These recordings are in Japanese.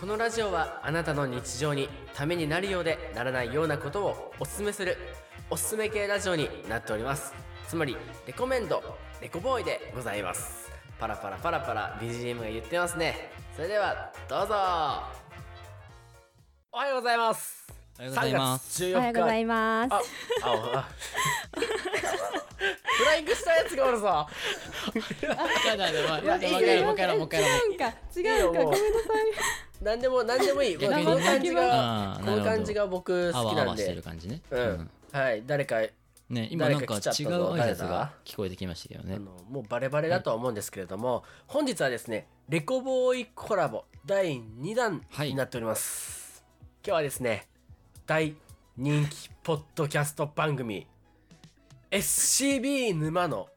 このラジオはあなたの日常にためになるようでならないようなことをおすすめするおすすめ系ラジオになっておりますつまりレコメンドレコボーイでございますパラパラパラパラ BGM が言ってますねそれではどうぞおはようございますおはようございます3月14日おはようございます。あ、あ、あ。フライングしたやつがおるぞ。やだね、まいやもう一回もう一回もう一回もう違う違うか、いいよもうごめんなさい。なんでも、なんでもいい。逆にねこの感じが、この感じが僕好きなんあわあわしてるで。感じね。うん。はい、誰か、ね、今なんか違うちゃったぞ挨拶が聞こえてきましたけどね。もうバレバレだとは思うんですけれども、本日はですね、レコボーイコラボ第2弾はいになっております。今日はですね、大人気ポッドキャスト番組、SCB 沼の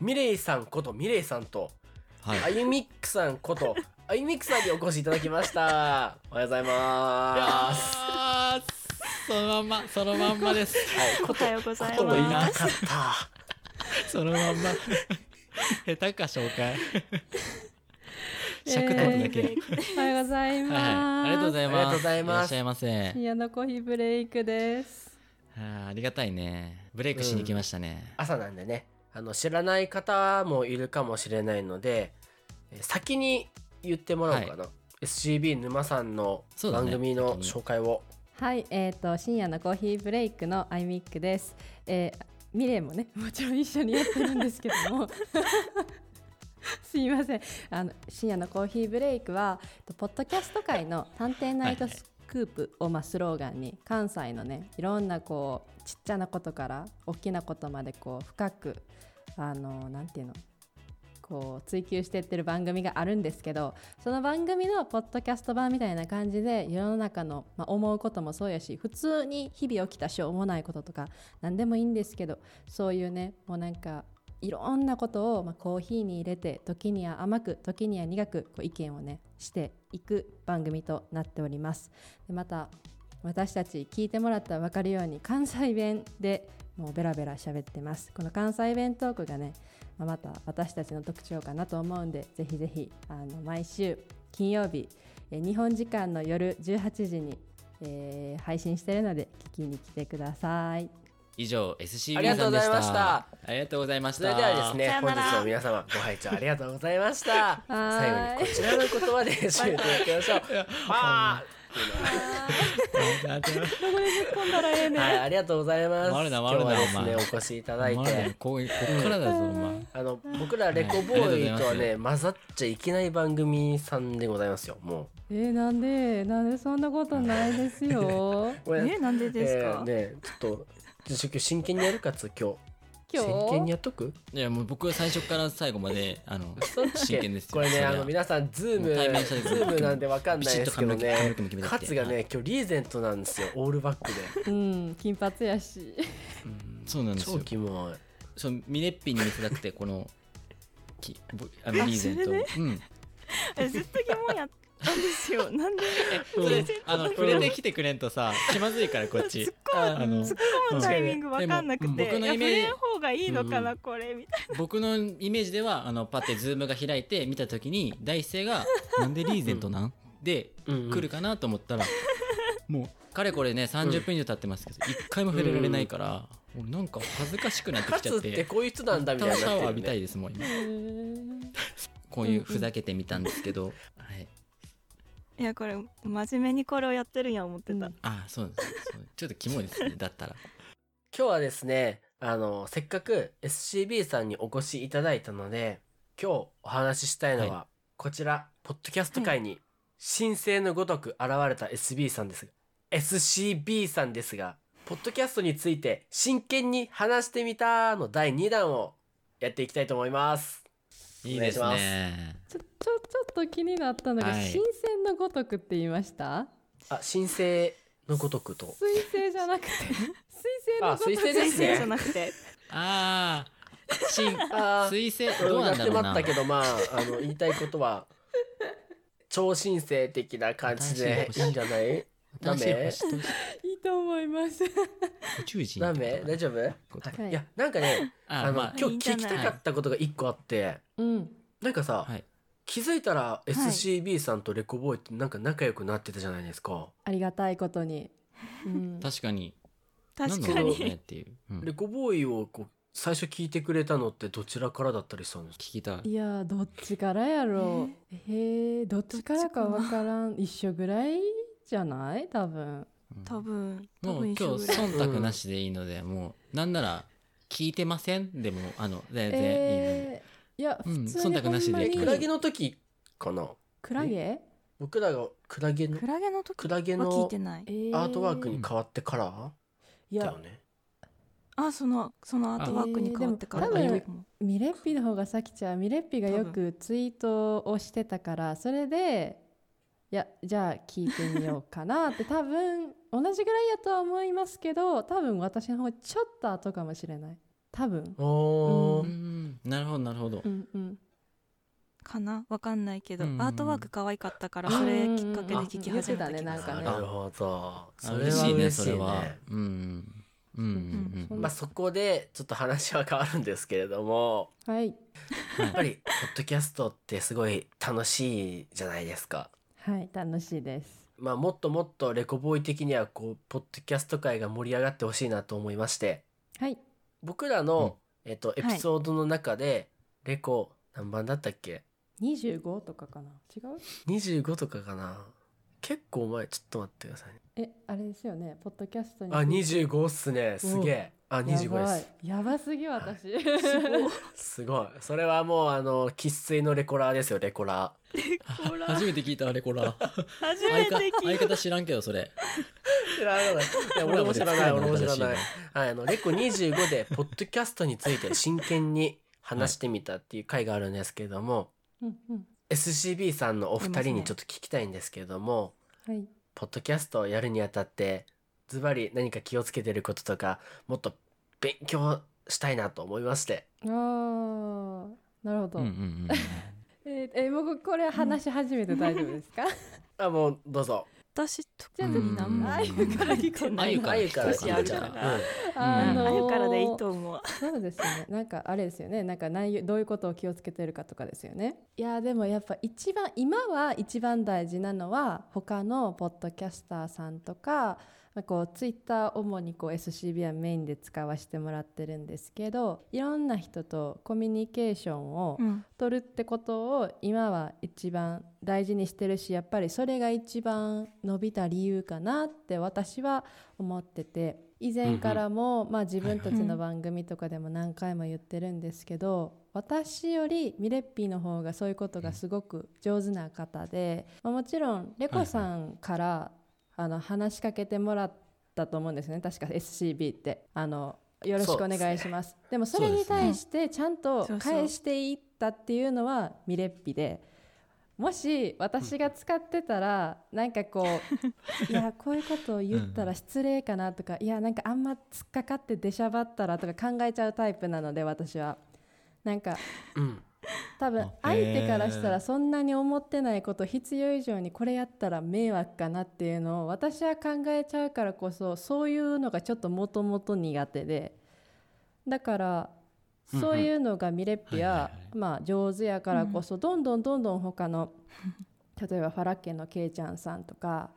ミレイさんことミレイさんと、はい。あゆみっくさんこと、あゆみっくさんにお越しいただきました。おはようございます。そのまんま、そのまんまです。はい、おはようございます。かった。そのまんま。下手か、紹介。尺取るだけ。おはようございます。ありがとうございます。ありがとうございますらっしゃいませ。深夜のコーヒーブレイクです。あーありがたいね。ブレイクしに来ましたね。朝なんでね、あの、知らない方もいるかもしれないので、えー先に言ってもらおうかな。SCB 沼さんの番組の紹介を。はい、えっ、と、深夜のコーヒーブレイクのアイミックです。えーミレイもね、もちろん一緒にやってるんですけども。すいませんあの深夜のコーヒーブレイクはえっとポッドキャスト界の探偵ナイトスクープをまあスローガンに関西のねいろんなこうちっちゃなことから大きなことまでこう深くあのなんていうのこう追求していってる番組があるんですけどその番組のポッドキャスト版みたいな感じで世の中の、まあ、思うこともそうやし普通に日々起きたしょうもないこととか何でもいいんですけどそういうねもうなんかいろんなことを、まあ、コーヒーに入れて時には甘く時には苦くこう意見をねしていく番組となっております。でまた私たち聞いてもらったら分かるように関西弁でもうベラベラ喋ってます。この関西弁トークがね、まあまた私たちの特徴かなと思うんでぜひぜひあの毎週金曜日えー日本時間の夜18時に、えー配信してるので聞きに来てください。以上、SCB ありがとうございました。ありがとうございました。それではですね本日も皆様ご拝聴ありがとうございました。最後にこちらの言葉で締めていきましょう。はい、ありがとうございます。今日はですね、お越しいただいて。こうこっからだぞ、お前。あの、僕らレコボーイとはね、混ざっちゃいけない番組さんでございますよ、もえー、なんで？なんでそんなことないですよう。これえなんでですか？えーね、ちょっと、ちょっと今日真剣にやるかつ、今日。今日？真剣にやっとく？いや、もう僕は最初から最後まで、あの、真剣ですよ。これね、あの、皆さん、ズーム、ズもう対面した時ームなんでわかんないですけどねの毛髪の毛も決め、てカツがね、今日リーゼントなんですよ、オールバックで。うん金髪やしそうなんです超よ。キモい。そう、ミネッピに見せたくて、この、きぼあのリーゼントうん。えずっと疑問やったんですよ。なんで？それあの、触れてきてくれんとさ、気まずいから、こっち。あの、突っ込むタイミングわかんなくて、僕のイメージれん方がいいのかな、これみたい僕のイメージでは、あの、パってズームが開いて見たときに、第一声が、なんでリーゼントなん？で、うんうん。来るかなと思ったら、もう、かれこれね、30分以上経ってますけど、一回も触れられないから、俺なんか恥ずかしくなってカきちゃっ、ツっててこういう人なんだみたいにシャ。ワー浴びたいですもん、今。こういうふざけてみたんですけど、はい。な。いや、これ、真面目にこれをやってるんや思ってた。あ、そうなんですそうちょっとキモいですね、だったら。今日はですね、あの、せっかく SCB さんにお越しいただいたので、今日お話ししたいのは、はこちら、ポッドキャスト界に、神聖のごとく現れた SB さんですが、SCB さんですが、ポッドキャストについて真剣に話してみたの第2弾をやっていきたいと思います。いいですお願いしね。ちょちょちょっと気になったのが、はい新鮮のごとくって言いました？あ、神聖のごとくと。水星じゃなくて 水星のあ、ごとく水星です先生じゃね。なくて。ああ、新、あー水星、俺どうなんだろうな。ったけど、まあ、あの、言いたいことは、超神聖的な感じでいいんじゃない？ダメ？いいと思います。宇宙人ダメ？大丈夫？はい。いや、なんかね、あの、あまあ。今日聞きたかったことが一個あって、うん。なんかさ、はい。気づいたら SCB さんとレコボーイってなんか仲良くなってたじゃないですか、ありがたいことに、うん、確かに。確かなんだろうねっにていう、うん。レコボーイをこう最初聞いてくれたのってどちらからだったりしたんですか？聞きたい。いやーどっちからやろう。へえどっちからかわからん。一緒ぐらい？じゃない？多分。多分。多もう分今日忖度なしでいいので、もうなんなら聞いてませんでもあの全然いいので、えー、いやうん普通に忖度なしでクラゲの時かな。クラゲ？僕らがクラゲのクラゲの時？クラゲは聞いのてない。えーアートワークに変わってから？いや。だよね。あそのそのアートワークに変わってからえーでも多分ミレッピの方がさきちゃんミレッピがよくツイートをしてたからそれでいやじゃあ聞いてみようかなって多分同じぐらいやとは思いますけど多分私の方ちょっと後かもしれない。多分。おー、うんなるほどなるほど、うんうんかな？わかんないけど、うんアートワーク可愛かったからそれきっかけで聞き始めた気がするうんなんかね。なるほど。あそれ嬉しいねは嬉しいね。それは。うん。うんうんうん。うんまあそこでちょっと話は変わるんですけれども。はい。やっぱりポッドキャストってすごい楽しいじゃないですかはい楽しいです。まあもっともっとレコボーイ的にはこうポッドキャスト界が盛り上がってほしいなと思いまして。はい。僕らの、えっとエピソードの中で、レコ何番だったっけ？25とかかな。違う？25とかかな。結構前ちょっと待ってくださいねえあれですよね。ポッドキャストに。あ25っすね。すげえ。あ25でやばい。す。やばすぎ私。すごい。それはもうあの生粋のレコラーですよレコラあ 初めて聞いたあれこら初めて聞い相方知らんけどそれ。ー知らないいや俺も知らない。俺も知らない。あのレコ25でポッドキャストについて真剣に話してみたっていう回があるんですけれども、うんうん。SCB さんのお二人にちょっと聞きたいんですけれども、はいポッドキャストをやるにあたってズバリ何か気をつけてることとかもっと勉強したいなと思いまして。あーなるほど、うんうんうん えーえー僕これ話し始めて大丈夫ですか？あもうどうぞ私特に何もあゆから聞こうあゆからあゆから聞ゃあ、うん。あゆからでいいと思う。そうですね。なんかあれですよね。なんか内容どういうことを気をつけてるかとかですよね。いやでもやっぱ一番今は一番大事なのは他のポッドキャスターさんとかまあこうツイッター主にこう SCB はメインで使わせてもらってるんですけどいろんな人とコミュニケーションをうん。取るってことを今は一番大事にしてるしやっぱりそれが一番伸びた理由かなって私は思ってて以前からも、まあ、自分たちの番組とかでも何回も言ってるんですけど、私よりミレッピーの方がそういうことがすごく上手な方で、まあ、もちろんレコさんから、あの話しかけてもらったと思うんですね。確か SCB って。あのよろしくお願いします。でもそれに対してちゃんと返していったっていうのはミレッピで。もし私が使ってたらなんかこう いやこういうことを言ったら失礼かなとかいやなんかあんま突っかかって出しゃばったらとか考えちゃうタイプなので私は。なんかうん多分あ相手からしたらそんなに思ってないこと必要以上にこれやったら迷惑かなっていうのを私は考えちゃうからこそそういうのがちょっともともと苦手で。だからそういうのがミレッピはまあ上手やからこそどんどんどんどん他の 例えばファラッケンのケイちゃんさんとか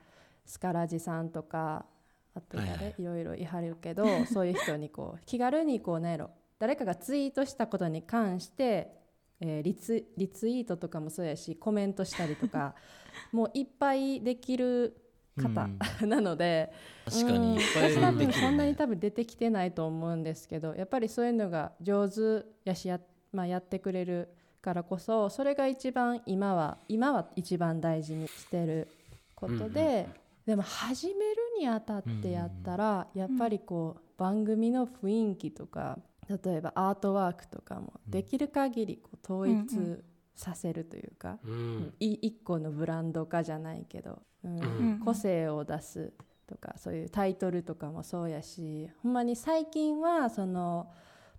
スカラジさんとかあと誰？いろいろいはるけどそういう人にこう気軽にこうなんやろ誰かがツイートしたことに関して、えーリツリツイートとかもそうやしコメントしたりとか もういっぱいできる方、なので確かにいっぱいうんそんなに多分出てきてないと思うんですけどやっぱりそういうのが上手やしや,、まあ、やってくれるからこそそれが一番今は今は一番大事にしてることで、でも始めるにあたってやったら、やっぱりこう番組の雰囲気とか例えばアートワークとかもできる限りこう統一させるというか、うん。い一個のブランド化じゃないけど、うん。うん。個性を出すとかそういうタイトルとかもそうやしほんまに最近はその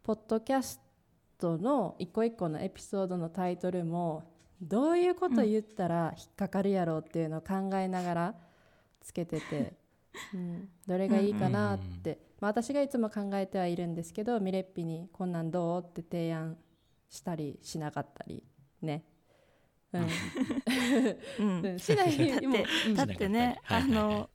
ポッドキャストの一個一個のエピソードのタイトルもどういうこと言ったら引っかかるやろうっていうのを考えながらつけてて、うん、どれがいいかなって、まあ、私がいつも考えてはいるんですけどミレッピに「こんなんどう?」って提案したりしなかったりね。うん。うん。うん。しないだっだってね、はいはいあの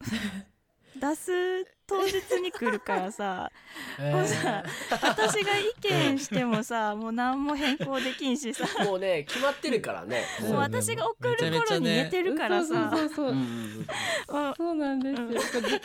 出す当日に来るからさ もうさ私が意見してもさもう何も変更できんしさ。もうね決まってるからね。もう。私が送る頃に寝てるからさ、そうそうそうそう、そうなんですよ、時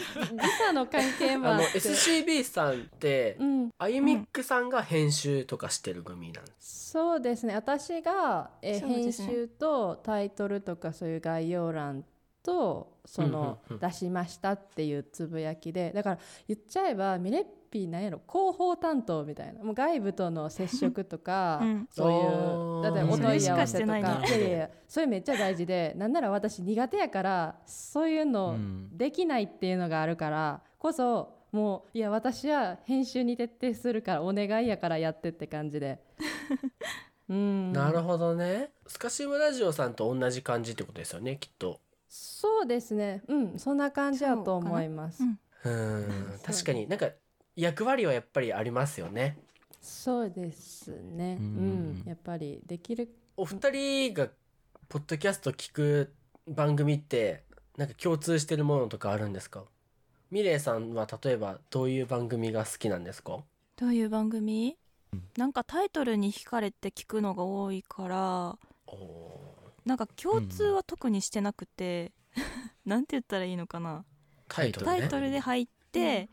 差の関係もあって。SCB さんってうん。あゆみっくさんが編集とかしてる組なんです。そうですね。私が、えー編集とタイトルとかそういう概要欄とその、出しましたっていうつぶやきでだから言っちゃえばミレッピーなん。やろ広報担当みたいなもう外部との接触とか、うん。そういうだってお問い合わせとかいやいやそれめっちゃ大事でなん。なら私苦手やからそういううのん。できないっていうのがあるからこそもういや私は編集に徹底するからお願いやからやってって感じで。うん、なるほどねスカシウムラジオさん。と同じ感じってことですよねきっとそうですね。うん。そんな感じだと思います。うん。うん。確かに。なんか役割はやっぱりありますよね。そうですね。ううん。ん、やっぱりできる。お二人がポッドキャスト聞く番組ってなんか共通してるものとかあるんですか？ミレイさんは例えばどういう番組が好きなんですか？どういう番組？うん。なんかタイトルに惹かれて聞くのが多いから。おなんか共通は特にしてなくて、なんて言ったらいいのかな。タイトルね。タイトルで入って、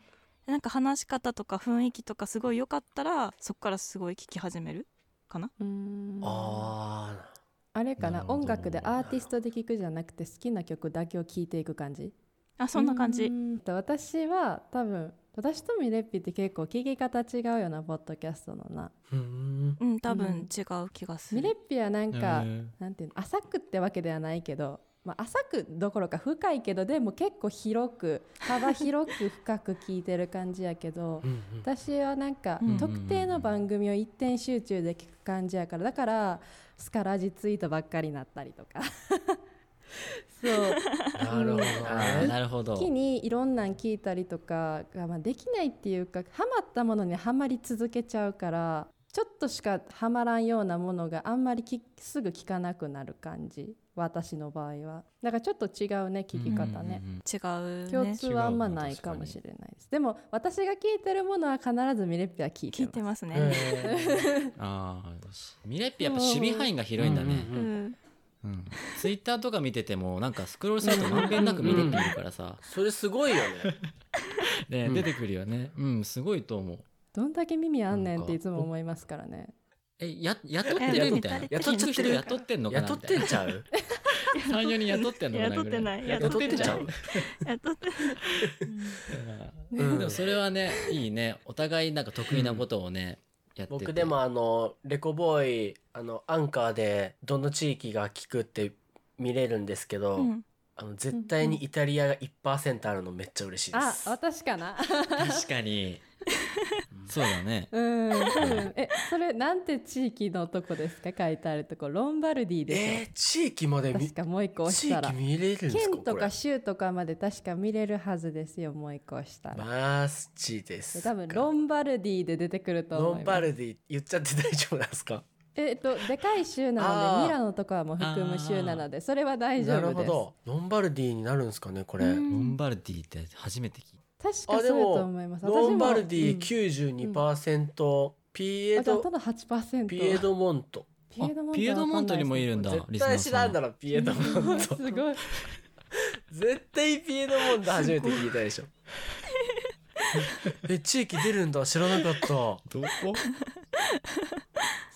なんか話し方とか雰囲気とかすごい良かったらそこからすごい聞き始めるかな。うん。ああれかな音楽でアーティストで聴くじゃなくて好きな曲だけを聴いていく感じ？あそんな感じ。うんと私は多分私とミレッピって結構聞き方違うよなポッドキャストのな。ーうん。うん多うん。分違う気がする、ミレッピはなんか、へー。なんていうの浅くってわけではないけど、まあ、浅くどころか深いけどでも結構広く 幅広く深く聞いてる感じやけど私はなんかうん。特定の番組を一点集中で聞く感じやからだからスカラジツイートばっかりになったりとか そう。なるほど。なるほど。一気にいろんなん聞いたりとかが、まあ、できないっていうかハマったものにはまり続けちゃうからちょっとしかはまらんようなものがあんまりきすぐ聞かなくなる感じ？私の場合は。だからちょっと違うね聞き方ね、うんうんうん違うね。共通はあんまないかもしれないです。でも私が聞いてるものは必ずミレッピは聞いて聞いますてますね、え ああミレッピやっぱ守備範囲が広いんだね、うんううんんうん。ツイッターとか見ててもなんかスクロールするとまんべんなくミレッピいるからさ、それすごいよね。ねうん。出てくるよね。うんすごいと思う。どんだけ耳あんねんっていつも思いますからね。えや雇ってえるみたいな。雇っちゃってる雇ってんのかな雇ってんちゃう？34人雇ってんのかな雇ってない。雇ってんじゃん雇ってやっとってうん。でもそれはねいいね。お互いなんか得意なことをね、やってて。僕でもあのレコボーイあのアンカーでどの地域が聞くって見れるんですけど、うん。あの絶対にイタリアが1%あるのめっちゃ嬉しいであす。私かな。確かにそうだね。うん多分。えそれなんて地域のとこですか？書いてあるとこ。ロンバルディでしょ、えー、地域まで見確かもう一個押地したら。域見れるんですか？県とか州とかまで確か見れるはずですよもう一個押したら、マジですか？多分ロンバルディで出てくると思います。ロンバルディ言っちゃって大丈夫なんですか？えっとでかい州なのでミラノとかはもう含む州なのでそれは大丈なる夫です。ほど。ロンバルディになるんですかねこれ、うん。ロンバルディって初めて聞い確かそうやと思います。ロンバルディ私もうん92%、ピエドただ8%ピエドモント。ピエドモントあピエドモントにもいるんだ絶対知らんだろろピエドモント。すごい。絶対ピエドモント初めて聞いたでしょ。え地域出るんだ知らなかった。どこ？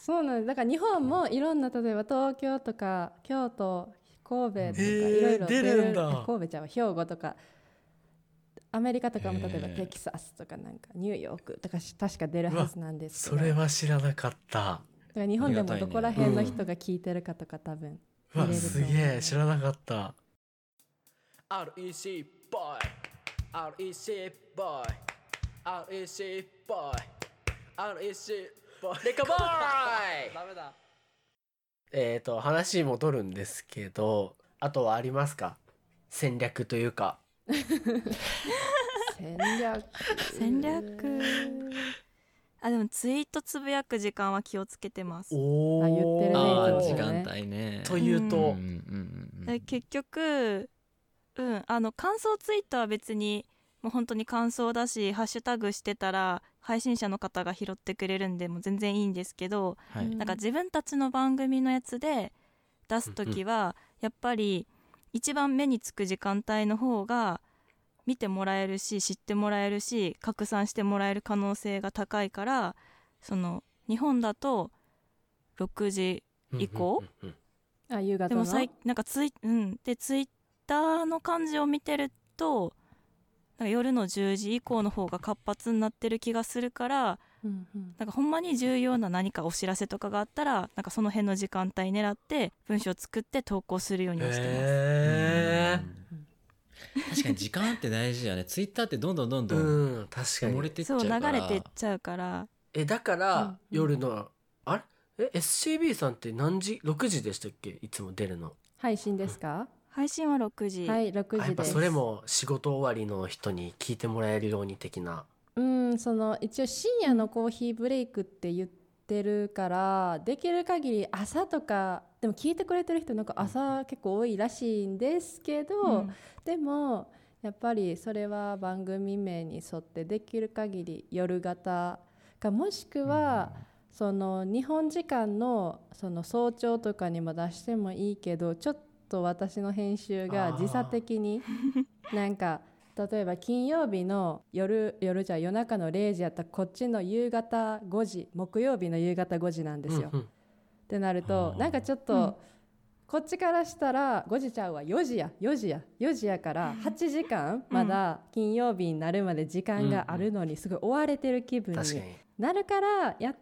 そうなんです。だから日本もいろんな例えば東京とか京都神戸とかいろいろ出る。んだ。神戸ちゃんは兵庫とかアメリカとかも例えばテキサスとかなんかニューヨークとかし確か出るはずなんですけど。それは知らなかった。だから日本でもどこら辺の人が聞いてるかとか多分う。わすげえ知らなかった。REC ボーイ REC ボーイ REC ボーイ REC ボーイレカボーイ！ダメだ。えっ、と話戻るんですけどあとはありますか？戦略というか戦略。戦略。あでもツイートつぶやく時間は気をつけてます。おあ言ってるね時間帯ねと。いうと、うんうんうんうん。で結局うんあの感想ツイートは別にもう本当に感想だしハッシュタグしてたら配信者の方が拾ってくれるんでもう全然いいんですけどはい。うん。なんか自分たちの番組のやつで出す時はやっぱり一番目につく時間帯の方が見てもらえるし知ってもらえるし拡散してもらえる可能性が高いからその日本だと6時以降？うんうんあ夕方の？でもさいなんかツイ,、うん、でツイッターの感じを見てるとなんか夜の10時以降の方が活発になってる気がするからうんうん。なんかほんまに重要な何かお知らせとかがあったらなんかその辺の時間帯狙って文章を作って投稿するようにはしてます。へ確かに時間って大事だよね。ツイッターってどんどんどんーどんうん確か漏に。そううれてっちゃから。流れてっちゃうから。えだから、うん夜のあれ？え SCB さんって何時？6時でしたっけ？いつも出るの。配信ですか？配信は6時、はい6あやっ時ですぱそれも仕事終わりの人に聞いてもらえるように的なうんその一応深夜のコーヒーブレイクって言ってるからできる限り朝とかでも聞いてくれてる人なんか朝結構多いらしいんですけど、うん。でもやっぱりそれは番組名に沿ってできる限り夜型かもしくは、その日本時間のその早朝とかにも出してもいいけどちょっと私の編集が時差的に なんか例えば金曜日の夜夜じゃ夜中の0時やったらこっちの夕方5時木曜日の夕方5時なんですよ。うんうん。ってなるとなんかちょっと、うん。こっちからしたら5時ちゃうわ4時や4時や4時やから8時間まだ金曜日になるまで時間があるのにすごい追われてる気分になるからや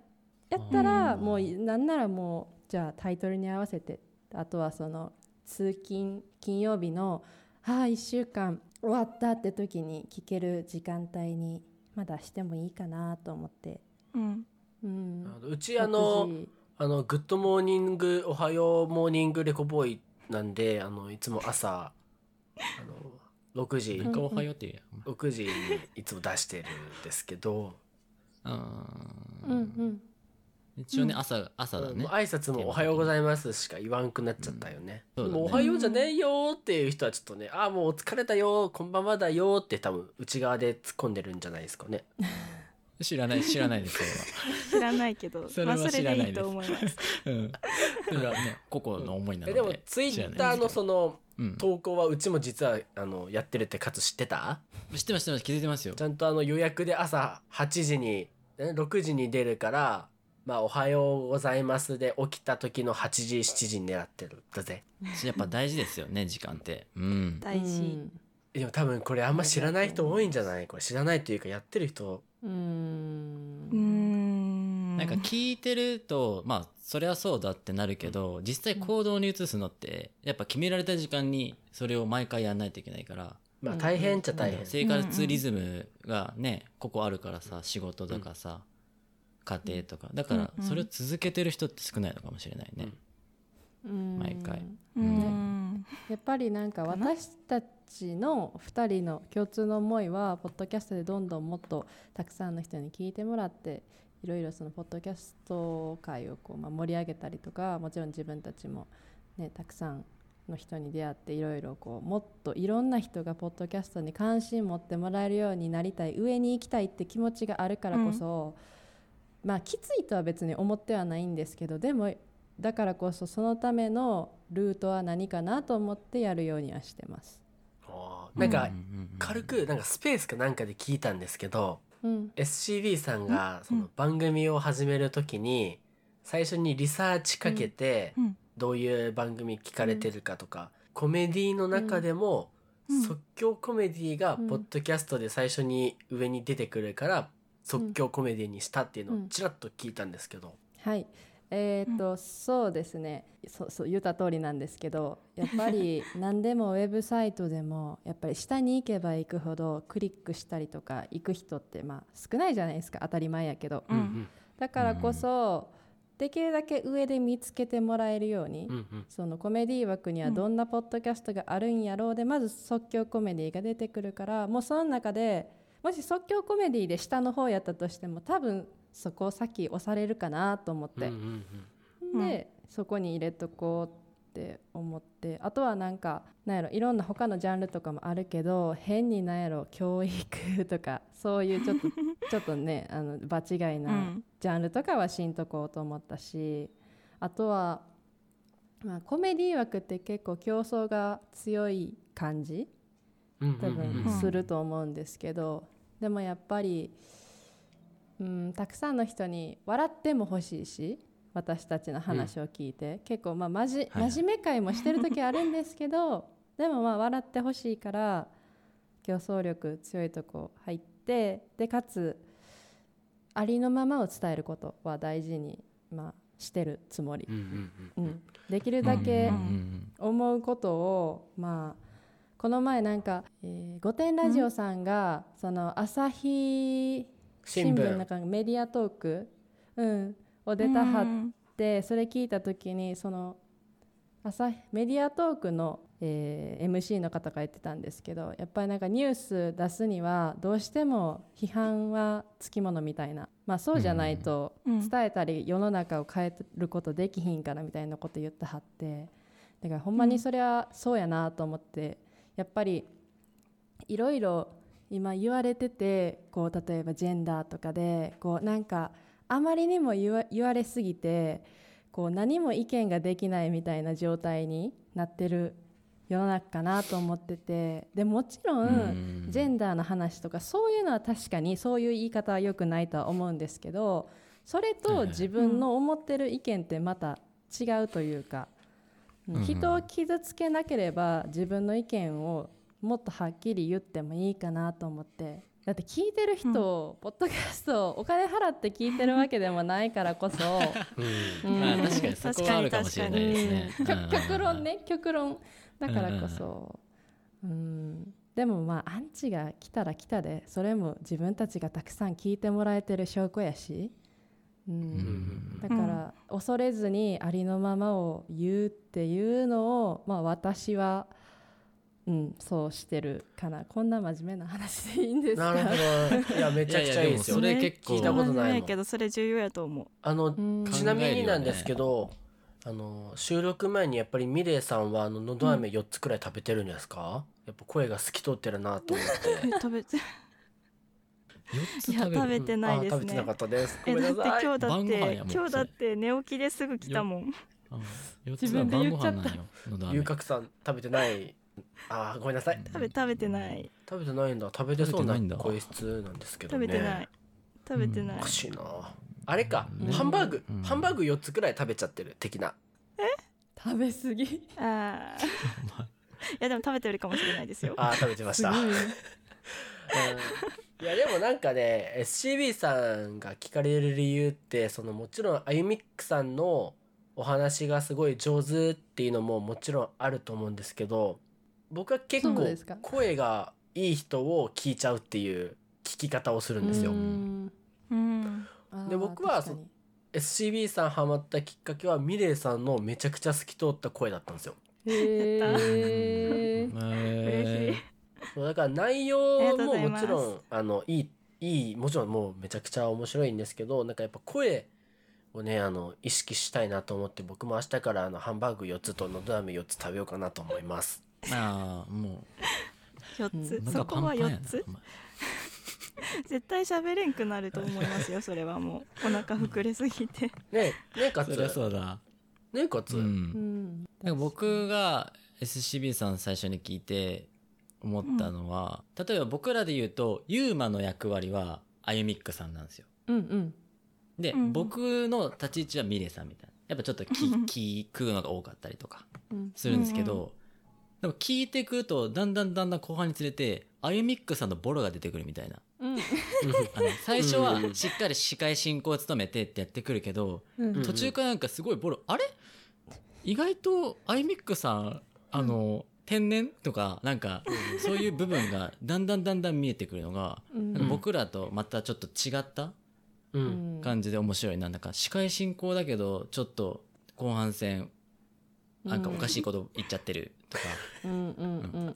やったらうん。もうなんならもうじゃあタイトルに合わせてあとはその通勤金曜日のああ1週間終わったって時に聞ける時間帯にまだしてもいいかなと思って。うん。うん。あのうちあの6時。あのグッドモーニングおはようモーニングレコボーイなんであのいつも朝あの6時。なんかおはようっていう。やん6時にいつも出してるんですけど、うんうん一応ね朝朝だね。もう挨拶も「おはようございます」しか言わんくなっちゃったよね。うんそうだね。でもおはようじゃねえよーっていう人はちょっとね「ああもう疲れたよーこんばんはだよ」って多分内側で突っ込んでるんじゃないですかね。知らない知らないですそ知らないけどそれはまあそれ知らないです。で いいと思います。れはうん。それはね個々の思いなのでえでもツイッターのそのうん。投稿はうちも実はあのやってるってかつ知ってた？知ってます知ってます。気づいてますよ。ちゃんとあの予約で朝8時にえ6時に出るから「まあ、おはようございます」で起きた時の8時7時に狙ってるだぜ。やっぱ大事ですよね時間って。うん。大事、うん。でも多分これあんま知らない人多いんじゃない？これ知らないというかやってる人。うーん。うーん。なんか聞いてるとまあそれはそうだってなるけど実際行動に移すのってやっぱ決められた時間にそれを毎回やんないといけないから。まあ大変っちゃ大変、生活リズムがねここあるからさ仕事とかさ家庭とか。だからうん。うん。それを続けてる人って少ないのかもしれないね。うん。毎回。うーん。やっぱりなんか私たちの2人の共通の思いはポッドキャストでどんどんもっとたくさんの人に聞いてもらっていろいろそのポッドキャスト界をこうまあ盛り上げたりとかもちろん自分たちも、ね、たくさんの人に出会っていろいろこうもっといろんな人がポッドキャストに関心持ってもらえるようになりたい上に行きたいって気持ちがあるからこそ、まあきついとは別に思ってはないんですけどでもだからこそそのためのルートは何かなと思ってやるようにはしてます。なんか軽くなんかスペースかなんかで聞いたんですけどうん、SCB さんがその番組を始める時に最初にリサーチかけてうん。どういう番組聞かれてるかとかコメディの中でもうん。即興コメディがうんポッドキャストで最初に上に出てくるから即興コメディにしたっていうのをちらっと聞いたんですけど。はい。えーとそうですね。そうそう言った通りなんですけどやっぱり 何でもウェブサイトでもやっぱり下に行けば行くほどクリックしたりとか行く人ってまあ少ないじゃないですか。当たり前やけど。うん。うんだからこそできるだけ上で見つけてもらえるように、うんうん。そのコメディ枠にはどんなポッドキャストがあるんやろうで、まず即興コメディが出てくるからもうその中でもし即興コメディで下の方やったとしても多分そこを先押されるかなと思って、うんうんうんでそこに入れとこうって思って。あとはなんかなんやろいろんな他のジャンルとかもあるけど変になんやろ教育とかそういうちょっと ちょっとねあの場違いうなん。ジャンルとかはしんとこうと思ったしあとは、まあ、コメディ枠って結構競争が強い感じ？うん多うんうん。分すると思うんですけど、でもやっぱり、うん、たくさんの人に笑っても欲しいし私たちの話を聞いて、結構まあまじ真面目会もしてる時あるんですけど でもまあ笑ってほしいから競争力強いとこ入ってでかつありのままを伝えることは大事に、まあ、してるつもり。う、んうんうんうん、できるだけ、うんうん。思うことをまあこの前なんか「えー御殿ラジオ」さんが、その朝日新新聞。聞なんかメディアトーク、うん、を出たはっうん。てそれ聞いた時にその朝日メディアトークの、えー MC の方が言ってたんですけどやっぱりなんかニュース出すにはどうしても批判はつきものみたいな、まあ、そうじゃないとうん。伝えたり世の中を変えることできひんからみたいなこと言ってはって。だからほんまにそれはそうやなと思ってやっぱりいろいろ今言われててこう例えばジェンダーとかでこうなんかあまりにも言わ言われすぎてこう何も意見ができないみたいな状態になってる世の中かなと思っててでもちろん、ジェンダーの話とかそういうのは確かにそういう言い方は良くないとは思うんですけどそれと自分の思ってる意見ってまた違うというか、人を傷つけなければ自分の意見をもっとはっきり言ってもいいかなと思って。だって聞いてる人、ポッドキャストお金払って聞いてるわけでもないからこそ、うん。うん。まあ確かにそこはあるかもしれないですね。うんうんうんうん。極極論ね。極論だからこそ、うん、でもまあアンチが来たら来たでそれも自分たちがたくさん聞いてもらえてる証拠やし、うん。うん。だから恐れずにありのままを言うっていうのを、まあ、私は、うん、そうしてるかな。こんな真面目な話でいいんですか？なるほど。いやめちゃくちゃいいですよ。それ結構聞いたことないもん。けどそれ重要やと思う。あのうん。ちなみになんですけど、あの収録前にやっぱりミレイさんはあののど飴4つくらい食べてるんですか、やっぱ声が透き通ってるなと思って。え食べて4ついや食べてないですね。あ食べてなかったです。ごえだってめんなさい。今日だって今日だって寝起きですぐ来たもん。あ4自分で言っちゃった。遊郭さん食べてない。あーごめんなさい。食べ食べてない。食べてないんだ。食べてそうな声質なんですけどね。食べてない。食べてない。おかしいな。あれか、うん。ハンバーグ、うん。ハンバーグ4つくらい食べちゃってる的な。食べ過ぎ。あー。いやでも食べてるかもしれないですよ。あー食べてました いやでもなんかね SCB さんが聞かれる理由ってそのもちろんあゆみっくさんのお話がすごい上手っていうのももちろんあると思うんですけど僕は結構声がいい人を聞いちゃうっていう聞き方をするんですよ。で僕は SCB さんハマったきっかけはミレイさんのめちゃくちゃ透き通った声だったんですよ。へー。え嬉しいだから内容ももちろんあのいいいいもちろんもうめちゃくちゃ面白いんですけどなんかやっぱ声をねあの意識したいなと思って僕も明日からあのハンバーグ4つとのど飴4つ食べようかなと思います。ああも4つ、うそこは4やなつ 絶対喋れんくなると思いますよそれはもう。お腹膨れすぎて。ねえねえかつそりゃそうだ。ねえかつ、ううん。んなんか僕が SCB さん最初に聞いて思ったのは、例えば僕らで言うとユーマの役割はあゆみっくさんなんですよ。うんうん。で、うん僕の立ち位置はミレさんみたいな。やっぱちょっと気うん気食うのが多かったりとかうん。するんですけど、うんうでも聞いてくるとだんだんだんだん後半につれてあゆみっくさんのボロが出てくるみたいな。うん。あの最初はうんしっかり司会進行を務めてってやってくるけど、うん。途中からなんかすごいボロあれ？意外とアイミックさんあの、天然？とかなんかそういう部分がだんだんだんだん見えてくるのが、僕らとまたちょっと違った感じで面白いな。なんか司会進行だけどちょっと後半戦なんかおかしいこと言っちゃってるとか、うん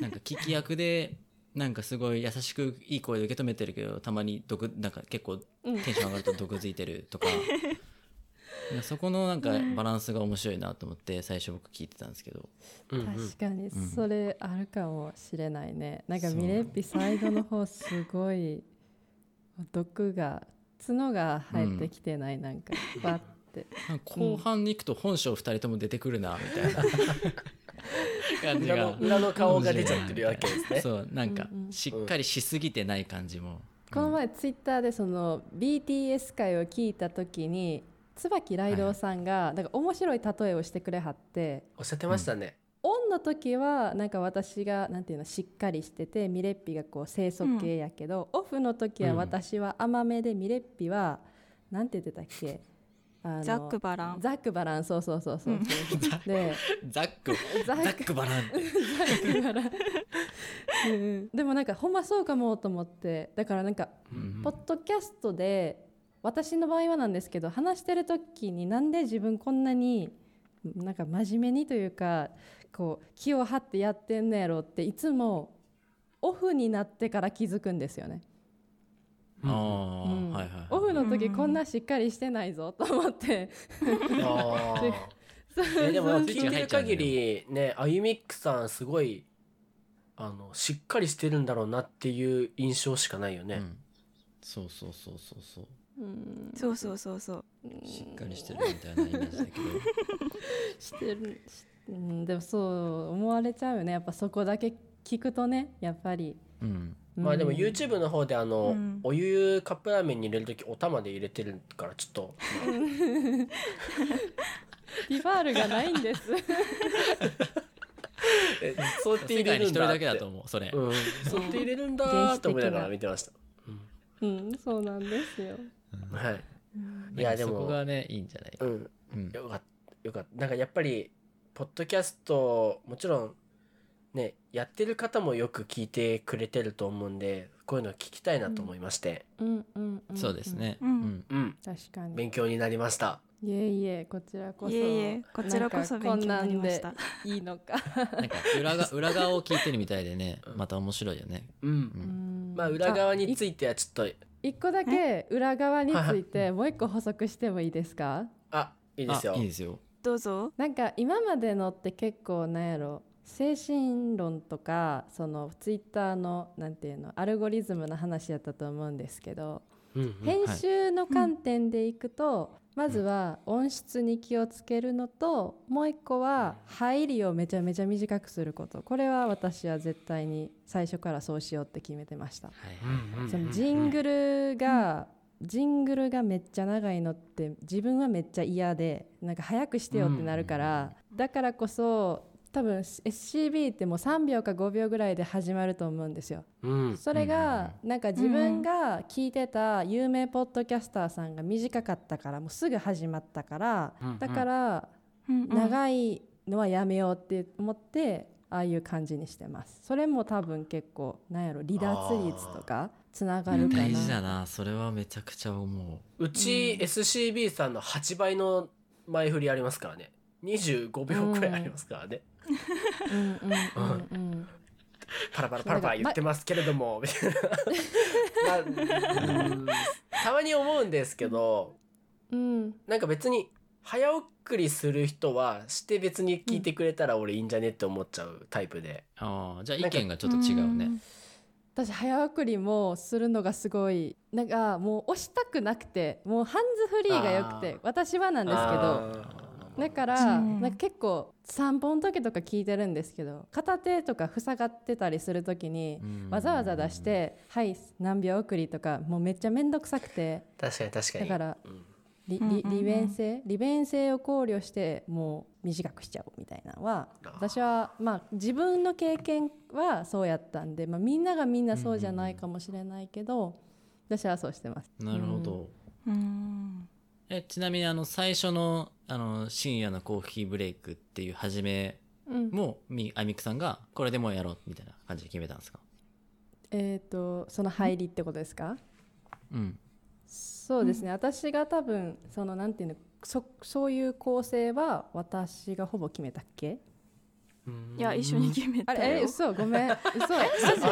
なんか聞き役でなんかすごい優しくいい声で受け止めてるけどたまに毒なんか結構テンション上がると毒づいてるとか そこのなんかバランスが面白いなと思って最初僕聞いてたんですけど。確かにんそれあるかもしれないね、なんかミレッピ最後の方すごい毒が角が入ってきてない、なんかバッて。後半に行くと本性2人とも出てくるなみたいな。感じが。裏の裏の顔が出ちゃってるわけですね。そうなんかしっかりしすぎてない感じも、この前ツイッターでその BTS 会を聞いた時に椿ライドウさんがなんか面白い例えをしてくれはっておっしゃってましたね、オンの時はなんか私がなんていうのしっかりしててミレッピがこう清楚系やけど、オフの時は私は甘めでミレッピはなんて言ってたっけ？あのザックバラン。ザックバラン。そうそうそうそう。そう、でザック。ザッ ザックバラン。うんうん。でもなんかほんまそうかもと思って。だからなんかポッドキャストで私の場合はなんですけど話してる時になんで自分こんなになんか真面目にというかこう気を張ってやってんのやろっていつもオフになってから気づくんですよね。はいはいオフの時こんなしっかりしてないぞと思って。でも聞いてる限りねあゆみっくさんすごいあのしっかりしてるんだろうなっていう印象しかないよね、うん、そうそうそうそうそううん。そうそうそうそう。しっかりしてるみたいなイメージだけど。してる、しうん、でもそう思われちゃうよね。やっぱそこだけ聞くとねやっぱり。うん。まあでもうん YouTube の方であの、うん。お湯カップラーメンに入れる時お玉で入れてるからちょっと、ティファールがないんです。えそうやって世入れるんだって。界に一人だけだと思うそれ、うん、そうやって入れるんだーって思いながら見てました、うん、そうなんですよ。はい。うん。いやでも。そこがねいいんじゃない？か、うん。うん。よかった。よかった。なんかやっぱりポッドキャストもちろんねやってる方もよく聞いてくれてると思うんでこういうの聞きたいなと思いまして。うん。うん。うん。そうです。ね、ううん。んうん、確かに。勉強になりました。いえいえ、こちらこそ。いえいえこちらこそ勉強になりました。いいのか。なんか裏が 裏側を聞いてるみたいでねまた面白いよね。うん、うん。まあ裏側についてはちょっと一個だけ裏側についてもう一個補足してもいいですか？あいいですよ。あいいですよ。どうぞ。なんか今までのって結構なんやろ精神論とかそのツイッターのなんていうのアルゴリズムの話やったと思うんですけど、うんうん。編集の観点でいくと、まずは音質に気をつけるのともう一個は入りをめちゃめちゃ短くすること。これは私は絶対に最初からそうしようって決めてました。そのジングルが、ジングルがめっちゃ長いのって自分はめっちゃ嫌でなんか早くしてよってなるから、だからこそ多分 SCB ってもう3秒か5秒ぐらいで始まると思うんですよ。うん。それがなんか自分が聞いてた有名ポッドキャスターさんが短かったからもうすぐ始まったからだから長いのはやめようって思ってああいう感じにしてます。それも多分結構なんやろ離脱率とかつながるかな。大事だなそれはめちゃくちゃ思う。うち SCB さんの8倍の前振りありますからね。25秒くらいありますからね、パラパラパラパラ言ってますけれども。みたいな、まあうん。たまに思うんですけどうん。なんか別に早送りする人はして別に聞いてくれたら俺いいんじゃねって思っちゃうタイプで、ああじゃあ意見がちょっと違うね。私早送りもするのがすごいなんかもう押したくなくてもうハンズフリーがよくて私はなんですけどあだから、うん。なんか結構散歩の時とか聞いてるんですけど片手とか塞がってたりする時にうん。わざわざ出して「はい何秒送り」とかもうめっちゃ面倒くさくて。ー確かに確かに。だから利便性？利便性を考慮してもう短くしちゃおうみたいなのは私はまあ自分の経験はそうやったんで、まあ、みんながみんなそうじゃないかもしれないけど私はそうしてます。なるほど、うん。えちなみにあの最初のあの深夜のコーヒーブレイクっていう始めうん。もみあみくさんがこれでもうやろうみたいな感じで決めたんですか？えっ、とその入りってことですか？うん。そうですね、私が多分そのなんていうのそそういう構成は私がほぼ決めたっけ？うんいや一緒に決めあたよ。れえ嘘ごめん。嘘。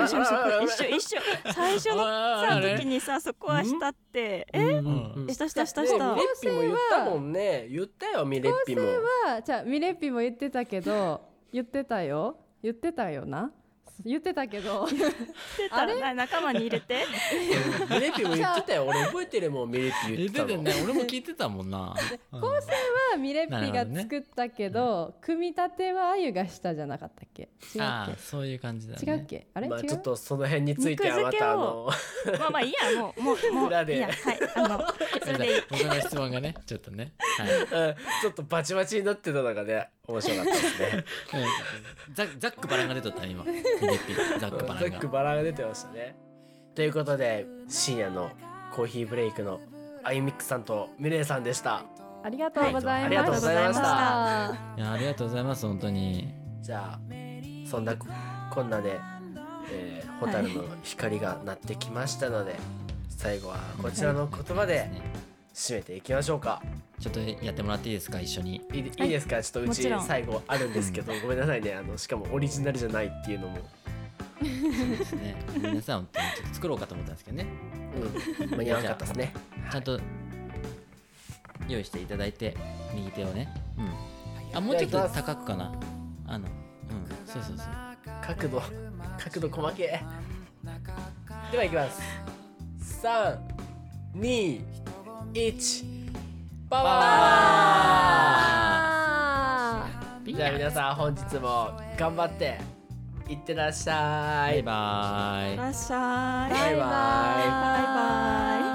一緒一緒一緒一緒。最初のさ時にさそこはしたって。え？うん。したしたした。ねしたミレッピも言ったもんね。言ったよミレッピも。はじゃあミレッピも言ってたけど言ってたよ。言ってたよな言ってたけど。してた。らな仲間に入れて。ミレッピも言ってたよ。俺覚えてるもんミレッピ言って言ってたのね。俺も聞いてたもんな。うん。はミレッピが作ったけど組み立てはあゆがしたじゃなかったっけ？違うっああそういう感じだね。け違うっけ？あれ、まあちょっとその辺についてはまたあのまあまあいいやもう もうもう裏で。いいやはいあの それでいい。僕の質問がねちょっとね。はい。う んちょっとバチバチになってたのがね面白かったですね。うん。ザザックバランが出とったね今ミレッピザックバランが。ザックバラが出てましたね。ということで深夜のコーヒーブレイクのアイミックさんとミレイさんでした。ありがとうございました、はいありがとうございました。いやありがとうございます本当に。じゃあそんなここんなで、えー、蛍の光が鳴ってきましたので、最後はこちらの言葉でね締めていきましょうか。ちょっとやってもらっていいですか一緒に。いいいいですか？ちょっとうち最後あるんですけどごめんなさいね。あのしかもオリジナルじゃないっていうのも、そうですね。皆さん本当にちょっと作ろうかと思ったんですけどね。うん、間に合わなかったですね。ちゃんと用意していただいて右手をね。うん。あもうちょっと高くかな。あのうん。そうそうそう。角度角度細けえ。ではいきます。321パワー。じゃあ皆さん本日も頑張っていってらっしゃい。バイバーイ。いらっしゃい。バイバイ。バイバイ